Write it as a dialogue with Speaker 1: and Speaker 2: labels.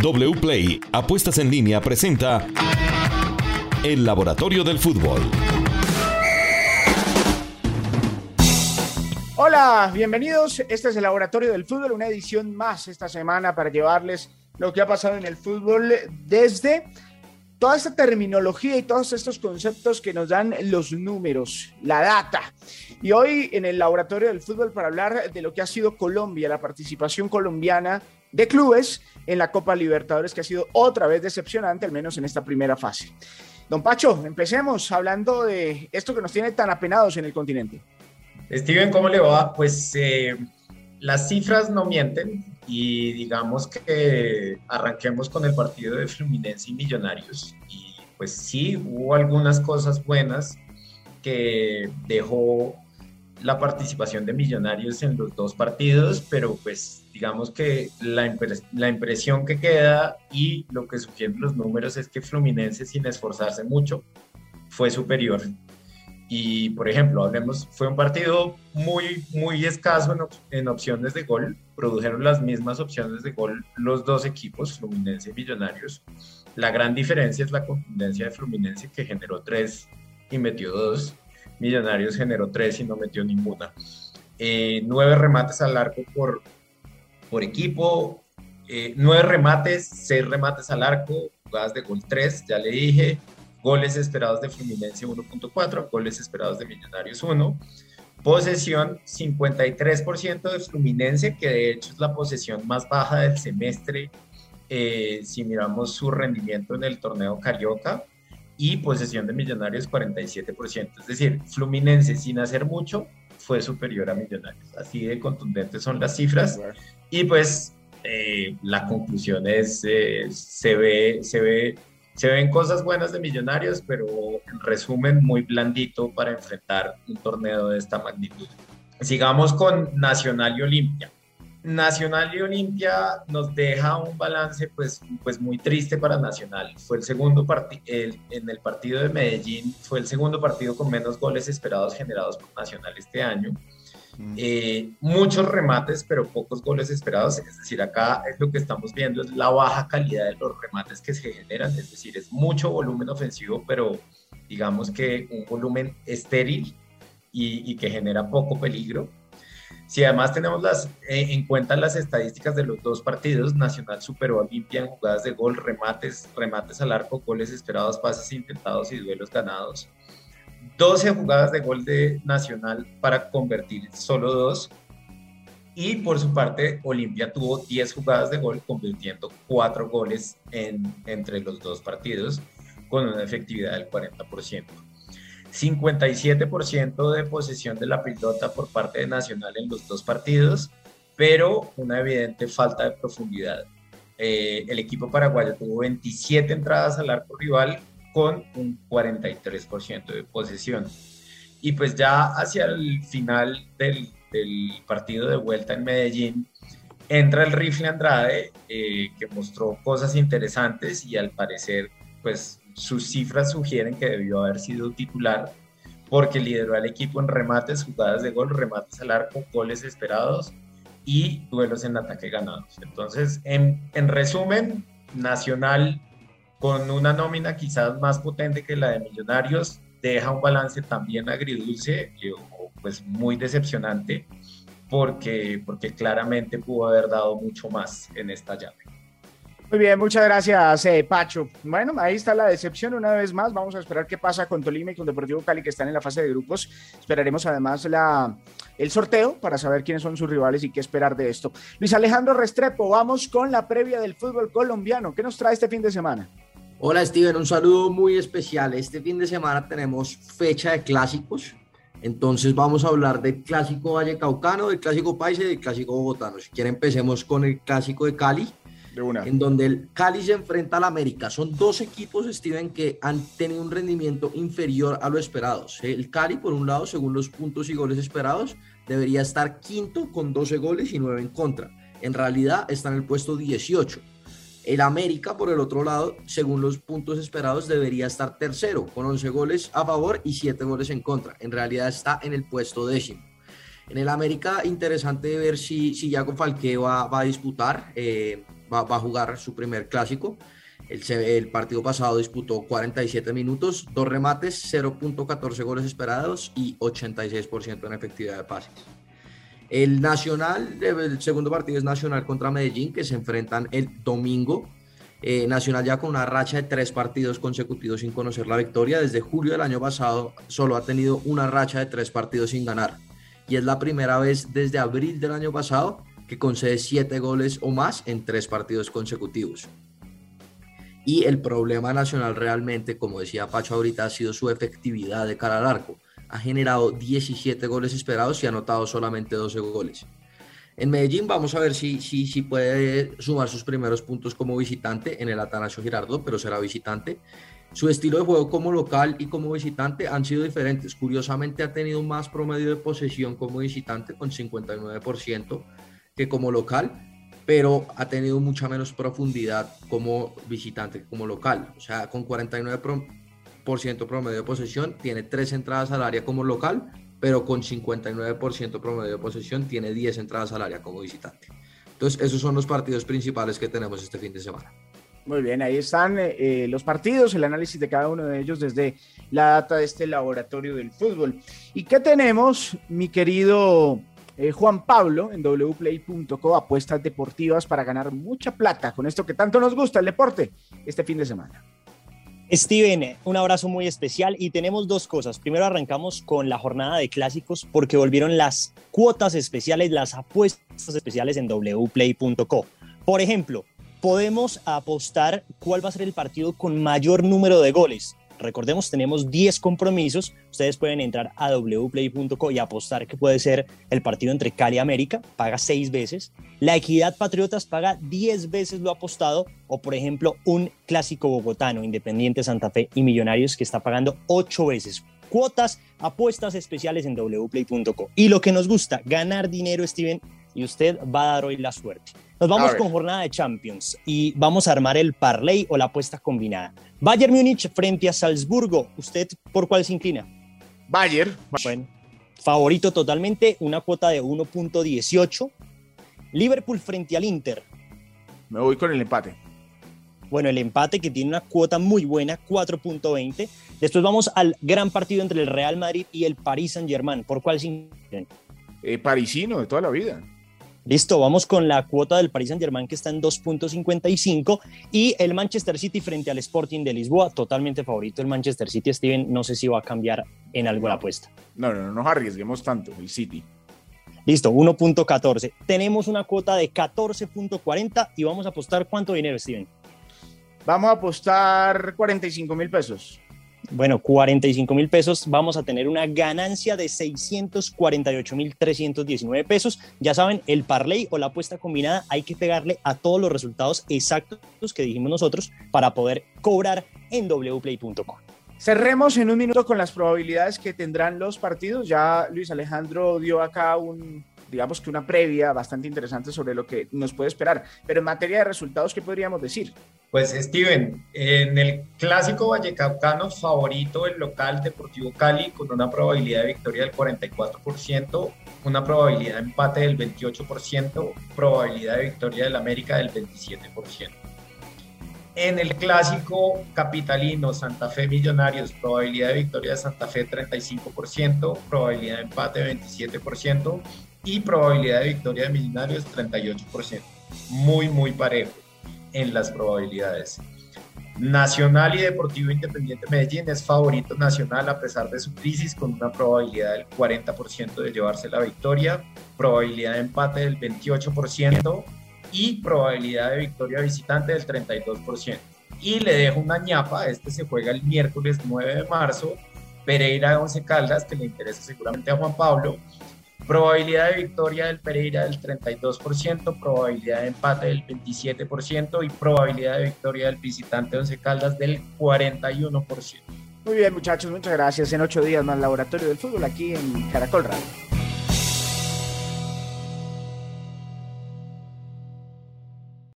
Speaker 1: WPLAY Apuestas en línea presenta El Laboratorio del Fútbol.
Speaker 2: Hola, bienvenidos. Este es el Laboratorio del Fútbol, una edición más esta semana para llevarles lo que ha pasado en el fútbol desde toda esta terminología y todos estos conceptos que nos dan los números, la data. Y hoy en el Laboratorio del Fútbol para hablar de lo que ha sido Colombia, la participación colombiana de clubes en la Copa Libertadores, que ha sido otra vez decepcionante, al menos en esta primera fase. Don Pacho, empecemos hablando de esto que nos tiene tan apenados en el continente.
Speaker 3: Steven, ¿cómo le va? Pues eh, las cifras no mienten y digamos que arranquemos con el partido de Fluminense y Millonarios. Y pues sí, hubo algunas cosas buenas que dejó la participación de Millonarios en los dos partidos, pero pues digamos que la, la impresión que queda y lo que sugieren los números es que Fluminense sin esforzarse mucho fue superior. Y por ejemplo, hablemos, fue un partido muy, muy escaso en, en, opciones de gol. Produjeron las mismas opciones de gol los dos equipos, Fluminense y Millonarios. La gran diferencia es la contundencia de Fluminense, que generó tres y metió dos. Millonarios generó tres y no metió ninguna. Eh, nueve remates al arco por, por equipo, eh, nueve remates, seis remates al arco, jugadas de gol tres, ya le dije, goles esperados de Fluminense 1.4, goles esperados de Millonarios 1. Posesión 53% de Fluminense, que de hecho es la posesión más baja del semestre eh, si miramos su rendimiento en el torneo Carioca y posesión de Millonarios 47%. Es decir, Fluminense sin hacer mucho fue superior a Millonarios. Así de contundentes son las cifras. Y pues eh, la conclusión es, eh, se, ve, se, ve, se ven cosas buenas de Millonarios, pero en resumen muy blandito para enfrentar un torneo de esta magnitud. Sigamos con Nacional y Olimpia. Nacional y Olimpia nos deja un balance pues, pues muy triste para Nacional. Fue el segundo partido, en el partido de Medellín, fue el segundo partido con menos goles esperados generados por Nacional este año. Mm. Eh, muchos remates, pero pocos goles esperados. Es decir, acá es lo que estamos viendo, es la baja calidad de los remates que se generan. Es decir, es mucho volumen ofensivo, pero digamos que un volumen estéril y, y que genera poco peligro. Si además tenemos eh, en cuenta las estadísticas de los dos partidos, Nacional superó a Olimpia en jugadas de gol, remates, remates al arco, goles esperados, pases intentados y duelos ganados. 12 jugadas de gol de Nacional para convertir solo dos. Y por su parte, Olimpia tuvo 10 jugadas de gol, convirtiendo 4 goles en, entre los dos partidos, con una efectividad del 40%. 57% de posesión de la pelota por parte de Nacional en los dos partidos, pero una evidente falta de profundidad. Eh, el equipo paraguayo tuvo 27 entradas al arco rival con un 43% de posesión. Y pues ya hacia el final del, partido de vuelta en Medellín, entra el rifle Andrade, eh, que mostró cosas interesantes y al parecer, pues sus cifras sugieren que debió haber sido titular porque lideró al equipo en remates, jugadas de gol, remates al arco, goles esperados y duelos en ataque ganados. Entonces, en, en resumen, Nacional con una nómina quizás más potente que la de Millonarios, deja un balance también agridulce, pues muy decepcionante, porque, porque claramente pudo haber dado mucho más en esta llave.
Speaker 2: Muy bien, muchas gracias, eh, Pacho. Bueno, ahí está la decepción una vez más. Vamos a esperar qué pasa con Tolima y con Deportivo Cali, que están en la fase de grupos. Esperaremos además la, el sorteo para saber quiénes son sus rivales y qué esperar de esto. Luis Alejandro Restrepo, vamos con la previa del fútbol colombiano. ¿Qué nos trae este fin de semana?
Speaker 4: Hola, Steven, un saludo muy especial. Este fin de semana tenemos fecha de clásicos. Entonces vamos a hablar del clásico Vallecaucano, del clásico Paisa y del clásico Bogotano. Si quieren empecemos con el clásico de Cali en donde el Cali se enfrenta al América. Son dos equipos, Steven, que han tenido un rendimiento inferior a lo esperado. El Cali, por un lado, según los puntos y goles esperados, debería estar quinto con 12 goles y 9 en contra. En realidad está en el puesto 18. El América, por el otro lado, según los puntos esperados, debería estar tercero, con 11 goles a favor y 7 goles en contra. En realidad está en el puesto décimo. En el América, interesante ver si, si Yago Falque va, va a disputar, eh, va, va, a jugar su primer clásico. El, el, partido pasado disputó 47 minutos, dos remates, 0.14 goles esperados y 86% en efectividad de pases. El Nacional, el segundo partido es Nacional contra Medellín, que se enfrentan el domingo. Eh, Nacional ya con una racha de tres partidos consecutivos sin conocer la victoria. Desde julio del año pasado solo ha tenido una racha de tres partidos sin ganar. Y es la primera vez desde abril del año pasado que concede siete goles o más en tres partidos consecutivos. Y el problema nacional realmente, como decía Pacho ahorita, ha sido su efectividad de cara al arco ha generado 17 goles esperados y ha anotado solamente 12 goles. En Medellín vamos a ver si, si, si puede sumar sus primeros puntos como visitante en el Atanasio Girardo, pero será visitante. Su estilo de juego como local y como visitante han sido diferentes. Curiosamente ha tenido más promedio de posesión como visitante con 59% que como local, pero ha tenido mucha menos profundidad como visitante que como local. O sea, con 49 promedio de posesión, tiene tres entradas al área como local, pero con 59% promedio de posesión tiene 10 entradas al área como visitante. Entonces, esos son los partidos principales que tenemos este fin de semana.
Speaker 2: Muy bien, ahí están eh, los partidos, el análisis de cada uno de ellos desde la data de este laboratorio del fútbol. ¿Y qué tenemos, mi querido eh, Juan Pablo, en wplay.co, apuestas deportivas para ganar mucha plata con esto que tanto nos gusta, el deporte, este fin de semana?
Speaker 5: Steven, un abrazo muy especial y tenemos dos cosas. Primero arrancamos con la jornada de clásicos porque volvieron las cuotas especiales, las apuestas especiales en wplay.co. Por ejemplo, podemos apostar cuál va a ser el partido con mayor número de goles. Recordemos, tenemos 10 compromisos. Ustedes pueden entrar a wplay.co y apostar que puede ser el partido entre Cali y América, paga 6 veces. La Equidad Patriotas paga 10 veces lo apostado. O, por ejemplo, un clásico bogotano, Independiente Santa Fe y Millonarios, que está pagando 8 veces. Cuotas, apuestas especiales en wplay.co. Y lo que nos gusta, ganar dinero, Steven, y usted va a dar hoy la suerte. Nos vamos con jornada de Champions y vamos a armar el parlay o la apuesta combinada. Bayern Múnich frente a Salzburgo. ¿Usted por cuál se inclina?
Speaker 2: Bayern.
Speaker 5: Bueno, favorito totalmente, una cuota de 1.18. Liverpool frente al Inter.
Speaker 2: Me voy con el empate.
Speaker 5: Bueno, el empate que tiene una cuota muy buena, 4.20. Después vamos al gran partido entre el Real Madrid y el Paris Saint-Germain. ¿Por cuál se inclinan?
Speaker 2: Eh, parisino de toda la vida.
Speaker 5: Listo, vamos con la cuota del Paris Saint-Germain que está en 2.55 y el Manchester City frente al Sporting de Lisboa, totalmente favorito el Manchester City, Steven, no sé si va a cambiar en algo la apuesta.
Speaker 2: No, no, no nos arriesguemos tanto, el City.
Speaker 5: Listo, 1.14. Tenemos una cuota de 14.40 y vamos a apostar cuánto dinero, Steven.
Speaker 2: Vamos a apostar 45 mil pesos.
Speaker 5: Bueno, 45 mil pesos, vamos a tener una ganancia de 648 mil 319 pesos. Ya saben, el parlay o la apuesta combinada hay que pegarle a todos los resultados exactos que dijimos nosotros para poder cobrar en wplay.com.
Speaker 2: Cerremos en un minuto con las probabilidades que tendrán los partidos. Ya Luis Alejandro dio acá un, digamos que una previa bastante interesante sobre lo que nos puede esperar. Pero en materia de resultados, ¿qué podríamos decir?
Speaker 3: Pues Steven, en el clásico vallecaucano favorito el local Deportivo Cali con una probabilidad de victoria del 44%, una probabilidad de empate del 28%, probabilidad de victoria del América del 27%. En el clásico capitalino Santa Fe Millonarios, probabilidad de victoria de Santa Fe 35%, probabilidad de empate 27% y probabilidad de victoria de Millonarios 38%. Muy, muy parejo en las probabilidades. Nacional y Deportivo Independiente Medellín es favorito nacional a pesar de su crisis con una probabilidad del 40% de llevarse la victoria, probabilidad de empate del 28% y probabilidad de victoria visitante del 32%. Y le dejo una ñapa, este se juega el miércoles 9 de marzo, Pereira 11 Caldas, que le interesa seguramente a Juan Pablo, Probabilidad de victoria del Pereira del 32%, probabilidad de empate del 27% y probabilidad de victoria del visitante Once Caldas del 41%.
Speaker 2: Muy bien, muchachos, muchas gracias. En ocho días más Laboratorio del Fútbol aquí en Caracol Radio.